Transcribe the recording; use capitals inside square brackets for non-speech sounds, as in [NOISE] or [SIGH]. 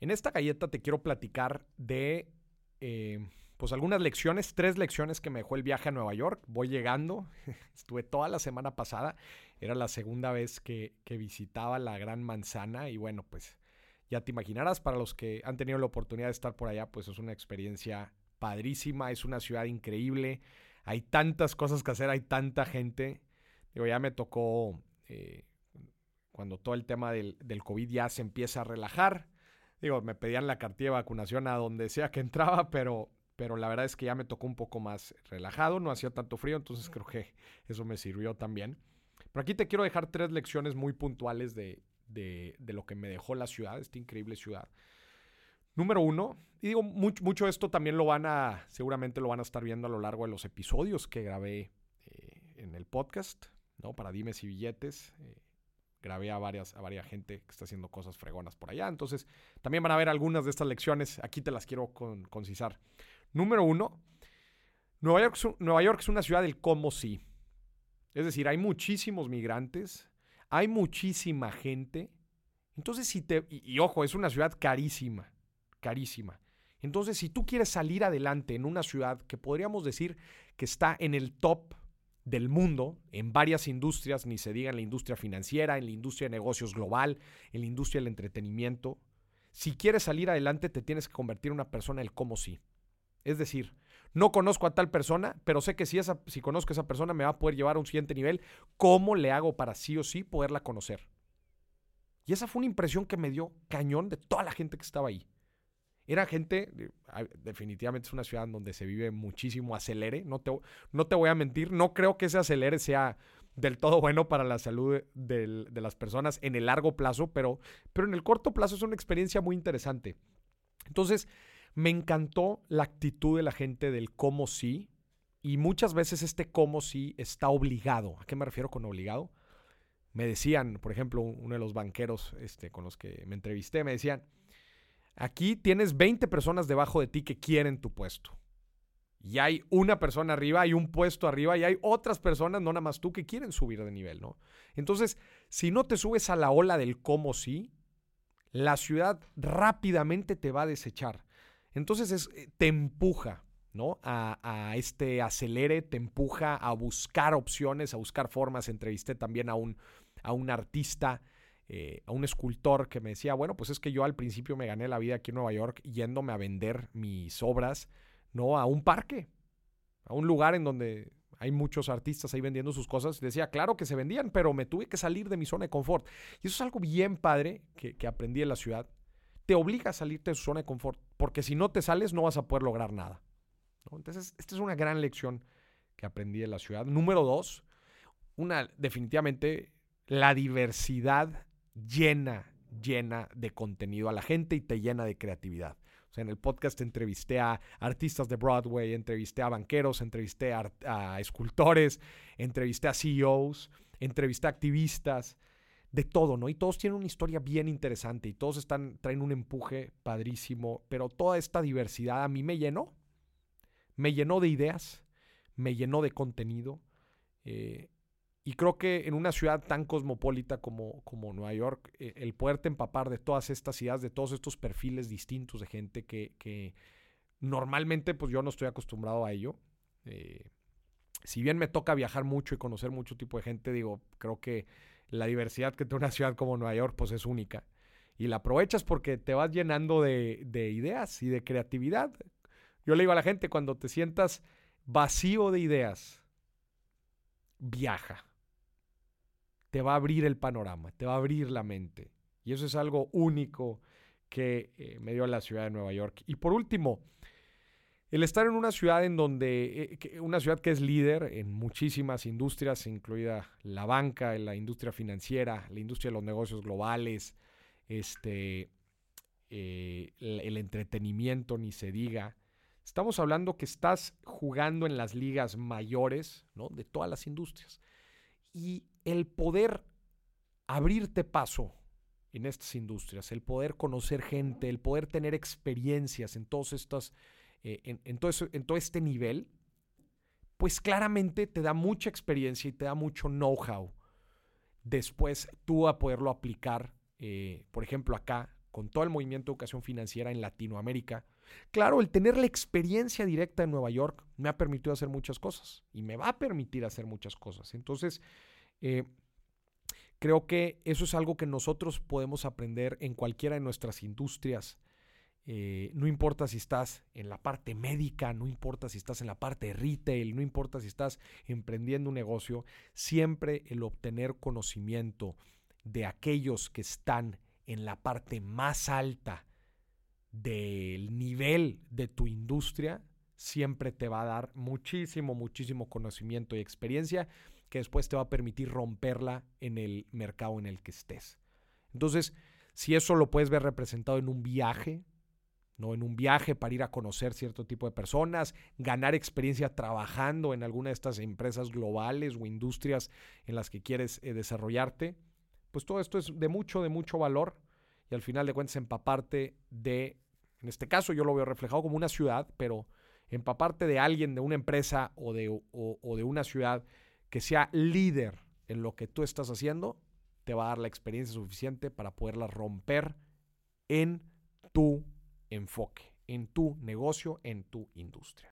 En esta galleta te quiero platicar de eh, pues algunas lecciones, tres lecciones que me dejó el viaje a Nueva York. Voy llegando, [LAUGHS] estuve toda la semana pasada, era la segunda vez que, visitaba la Gran Manzana y bueno, pues ya te imaginarás, para los que han tenido la oportunidad de estar por allá, pues es una experiencia padrísima, es una ciudad increíble, hay tantas cosas que hacer, hay tanta gente. Digo, ya me tocó eh, cuando todo el tema del, del COVID ya se empieza a relajar Digo, me pedían la cartilla de vacunación a donde sea que [LAUGHS] entraba, pero, pero la verdad es que ya me tocó un poco más relajado, no hacía tanto frío, entonces creo que eso me sirvió también. Pero aquí te quiero dejar tres lecciones muy puntuales de, de, lo que me dejó la ciudad, esta increíble ciudad. Número uno, y digo, mucho, mucho esto también lo van a, seguramente lo van a estar viendo a lo largo de los episodios que grabé eh, en el podcast, ¿no? Para dimes y billetes. Eh, grabé a varias, a varias gente que está haciendo cosas fregonas por allá. Entonces, también van a ver algunas de estas lecciones. Aquí te las quiero concisar. Número uno, Nueva York, Nueva York es una ciudad del cómo sí. Es decir, hay muchísimos migrantes, hay muchísima gente. Entonces, si te. y, ojo, es una ciudad carísima, carísima. Entonces, si tú quieres salir adelante en una ciudad que podríamos decir que está en el top del mundo en varias industrias, ni se diga en la industria financiera, en la industria de negocios global, en la industria del entretenimiento. Si quieres salir adelante, te tienes que convertir en una persona del cómo sí. Es decir, no conozco a tal persona, pero sé que si, esa, si conozco a esa persona me va a poder llevar a un siguiente nivel. ¿Cómo le hago para sí o sí poderla conocer? Y esa fue una impresión que me dio cañón de toda la gente que estaba ahí. Era gente, definitivamente es una ciudad donde se vive muchísimo acelere, no te, no te voy a mentir, no creo que ese acelere sea del todo bueno para la salud de, las personas en el largo plazo, pero, pero en el corto plazo es una experiencia muy interesante. Entonces, me encantó la actitud de la gente del cómo sí, y muchas veces este cómo sí está obligado. ¿A qué me refiero con obligado? Me decían, por ejemplo, uno de los banqueros este, con los que me entrevisté, me decían, Aquí tienes 20 personas debajo de ti que quieren tu puesto. Y hay una persona arriba, hay un puesto arriba y hay otras personas, no nada más tú, que quieren subir de nivel, ¿no? Entonces, si no te subes a la ola del cómo sí, la ciudad rápidamente te va a desechar. Entonces eh, te empuja, ¿no? A, a, este acelere, te empuja a buscar opciones, a buscar formas. Entrevisté también a un, a un artista eh, a un escultor que me decía, bueno, pues es que yo al principio me gané la vida aquí en Nueva York yéndome a vender mis obras, ¿no? A un parque, a un lugar en donde hay muchos artistas ahí vendiendo sus cosas. Decía, claro que se vendían, pero me tuve que salir de mi zona de confort. Y eso es algo bien padre que, aprendí en la ciudad. Te obliga a salirte de su zona de confort, porque si no te sales no vas a poder lograr nada. Entonces, esta es una gran lección que aprendí en la ciudad. Número dos, una definitivamente la diversidad llena, llena de contenido a la gente y te llena de creatividad. O sea, en el podcast entrevisté a artistas de Broadway, entrevisté a banqueros, entrevisté a, escultores, entrevisté a CEOs, entrevisté a activistas, de todo, ¿no? Y todos tienen una historia bien interesante y todos están, traen un empuje padrísimo, pero toda esta diversidad a mí me llenó. Me llenó de ideas, me llenó de contenido. Eh, y creo que en una ciudad tan cosmopolita como, como Nueva York, eh, el poderte empapar de todas estas ideas, de todos estos perfiles distintos de gente que, normalmente pues yo no estoy acostumbrado a ello. Eh, si bien me toca viajar mucho y conocer mucho tipo de gente, digo, creo que la diversidad que tiene una ciudad como Nueva York pues es única. Y la aprovechas porque te vas llenando de, de ideas y de creatividad. Yo le digo a la gente, cuando te sientas vacío de ideas, viaja te va a abrir el panorama, te va a abrir la mente. Y eso es algo único que eh, me dio la ciudad de Nueva York. Y por último, el estar en una ciudad en donde, eh, una ciudad que es líder en muchísimas industrias, incluida la banca, la industria financiera, la industria de los negocios globales, este, eh, el, entretenimiento, ni se diga. Estamos hablando que estás jugando en las ligas mayores ¿no? de todas las industrias. Y el poder abrirte paso en estas industrias, el poder conocer gente, el poder tener experiencias en todos estos, eh, en todo este nivel, pues claramente te da mucha experiencia y te da mucho know-how. Después tú a poderlo aplicar, eh, por ejemplo, acá con todo el movimiento de educación financiera en Latinoamérica, claro, el tener la experiencia directa en Nueva York me ha permitido hacer muchas cosas y me va a permitir hacer muchas cosas. Entonces, eh, creo que eso es algo que nosotros podemos aprender en cualquiera de nuestras industrias. Eh, no importa si estás en la parte médica, no importa si estás en la parte retail, no importa si estás emprendiendo un negocio, siempre el obtener conocimiento de aquellos que están en la parte más alta del nivel de tu industria, siempre te va a dar muchísimo, muchísimo conocimiento y experiencia que después te va a permitir romperla en el mercado en el que estés. Entonces, si eso lo puedes ver representado en un viaje, ¿no? En un viaje para ir a conocer cierto tipo de personas, ganar experiencia trabajando en alguna de estas empresas globales o industrias en las que quieres eh, desarrollarte, pues todo esto es de mucho, de mucho valor y al final de cuentas empaparte de, en este caso yo lo veo reflejado como una ciudad, pero empaparte de alguien, de una empresa o de, o, de una ciudad que sea líder en lo que tú estás haciendo, te va a dar la experiencia suficiente para poderla romper en tu enfoque, en tu negocio, en tu industria.